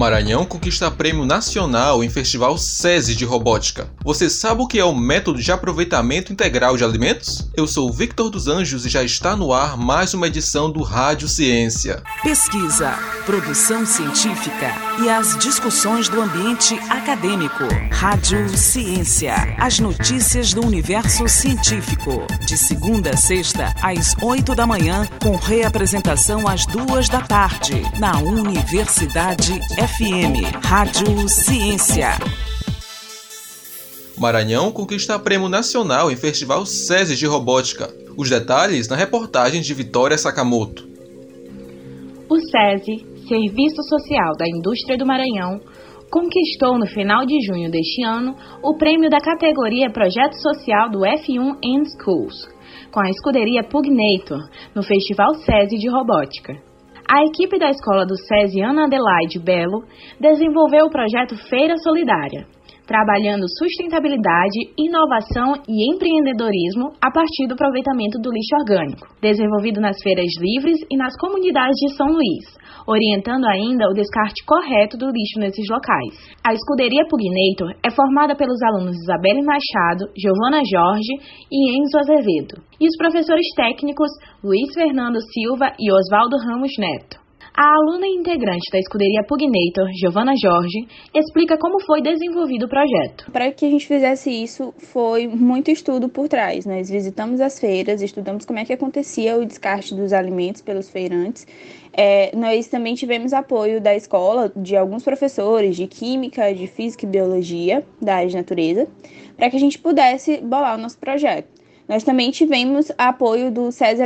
Maranhão conquista prêmio nacional em Festival SESI de Robótica. Você sabe o que é o método de aproveitamento integral de alimentos? Eu sou Victor dos Anjos e já está no ar mais uma edição do Rádio Ciência. Pesquisa, produção científica e as discussões do ambiente acadêmico. Rádio Ciência. As notícias do universo científico. De segunda a sexta, às oito da manhã, com reapresentação às duas da tarde, na Universidade FM, Rádio Ciência. Maranhão conquista prêmio nacional em Festival SESI de Robótica. Os detalhes na reportagem de Vitória Sakamoto. O SESI, Serviço Social da Indústria do Maranhão, conquistou no final de junho deste ano o prêmio da categoria Projeto Social do F1 in Schools, com a escuderia Pugnator, no Festival SESI de Robótica. A equipe da escola do SESI Ana Adelaide Belo desenvolveu o projeto Feira Solidária, trabalhando sustentabilidade, inovação e empreendedorismo a partir do aproveitamento do lixo orgânico, desenvolvido nas feiras livres e nas comunidades de São Luís, orientando ainda o descarte correto do lixo nesses locais. A escuderia Pugnator é formada pelos alunos Isabelle Machado, Giovana Jorge e Enzo Azevedo, e os professores técnicos Luiz Fernando Silva e Oswaldo Ramos Neto. A aluna integrante da escuderia Pugnator, Giovana Jorge, explica como foi desenvolvido o projeto. Para que a gente fizesse isso, foi muito estudo por trás. Nós visitamos as feiras, estudamos como é que acontecia o descarte dos alimentos pelos feirantes. É, nós também tivemos apoio da escola, de alguns professores de Química, de Física e Biologia, da área de Natureza, para que a gente pudesse bolar o nosso projeto. Nós também tivemos apoio do SESI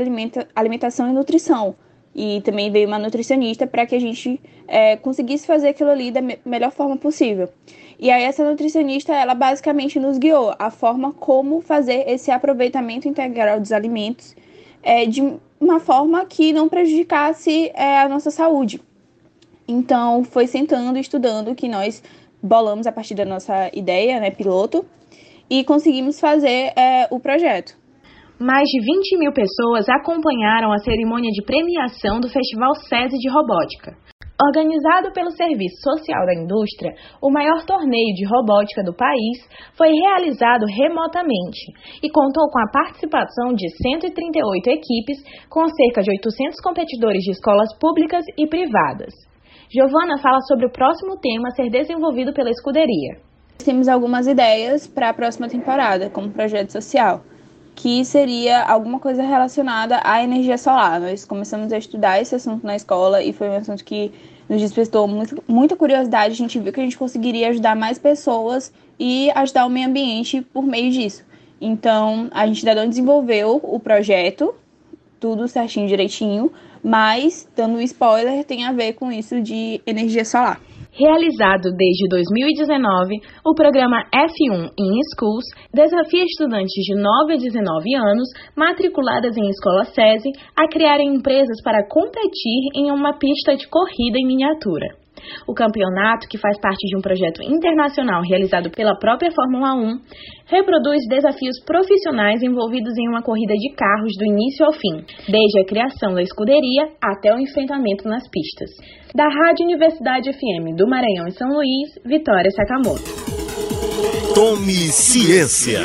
Alimentação e Nutrição, e também veio uma nutricionista para que a gente é, conseguisse fazer aquilo ali da me melhor forma possível. E aí essa nutricionista, ela basicamente nos guiou a forma como fazer esse aproveitamento integral dos alimentos é, de uma forma que não prejudicasse é, a nossa saúde. Então, foi sentando estudando que nós bolamos a partir da nossa ideia, né, piloto, e conseguimos fazer é, o projeto. Mais de 20 mil pessoas acompanharam a cerimônia de premiação do Festival SESI de Robótica. Organizado pelo Serviço Social da Indústria, o maior torneio de robótica do país foi realizado remotamente e contou com a participação de 138 equipes, com cerca de 800 competidores de escolas públicas e privadas. Giovana fala sobre o próximo tema a ser desenvolvido pela escuderia. Temos algumas ideias para a próxima temporada, como projeto social que seria alguma coisa relacionada à energia solar. Nós começamos a estudar esse assunto na escola e foi um assunto que nos despertou muito, muita curiosidade. A gente viu que a gente conseguiria ajudar mais pessoas e ajudar o meio ambiente por meio disso. Então, a gente ainda não desenvolveu o projeto, tudo certinho, direitinho, mas, dando um spoiler, tem a ver com isso de energia solar. Realizado desde 2019, o programa F1 in Schools desafia estudantes de 9 a 19 anos matriculadas em escola SESI a criarem empresas para competir em uma pista de corrida em miniatura. O campeonato, que faz parte de um projeto internacional realizado pela própria Fórmula 1, reproduz desafios profissionais envolvidos em uma corrida de carros do início ao fim, desde a criação da escuderia até o enfrentamento nas pistas. Da Rádio Universidade FM do Maranhão e São Luís, Vitória Sakamoto. Tome ciência.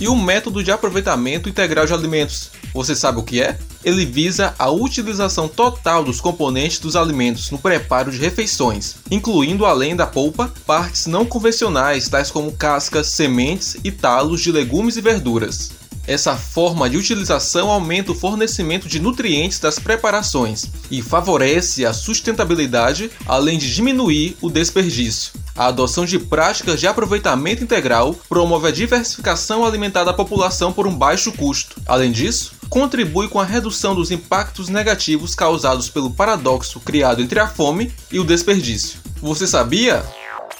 E o método de aproveitamento integral de alimentos você sabe o que é? Ele visa a utilização total dos componentes dos alimentos no preparo de refeições, incluindo além da polpa, partes não convencionais tais como cascas, sementes e talos de legumes e verduras. Essa forma de utilização aumenta o fornecimento de nutrientes das preparações e favorece a sustentabilidade, além de diminuir o desperdício. A adoção de práticas de aproveitamento integral promove a diversificação alimentar da população por um baixo custo. Além disso, contribui com a redução dos impactos negativos causados pelo paradoxo criado entre a fome e o desperdício. Você sabia?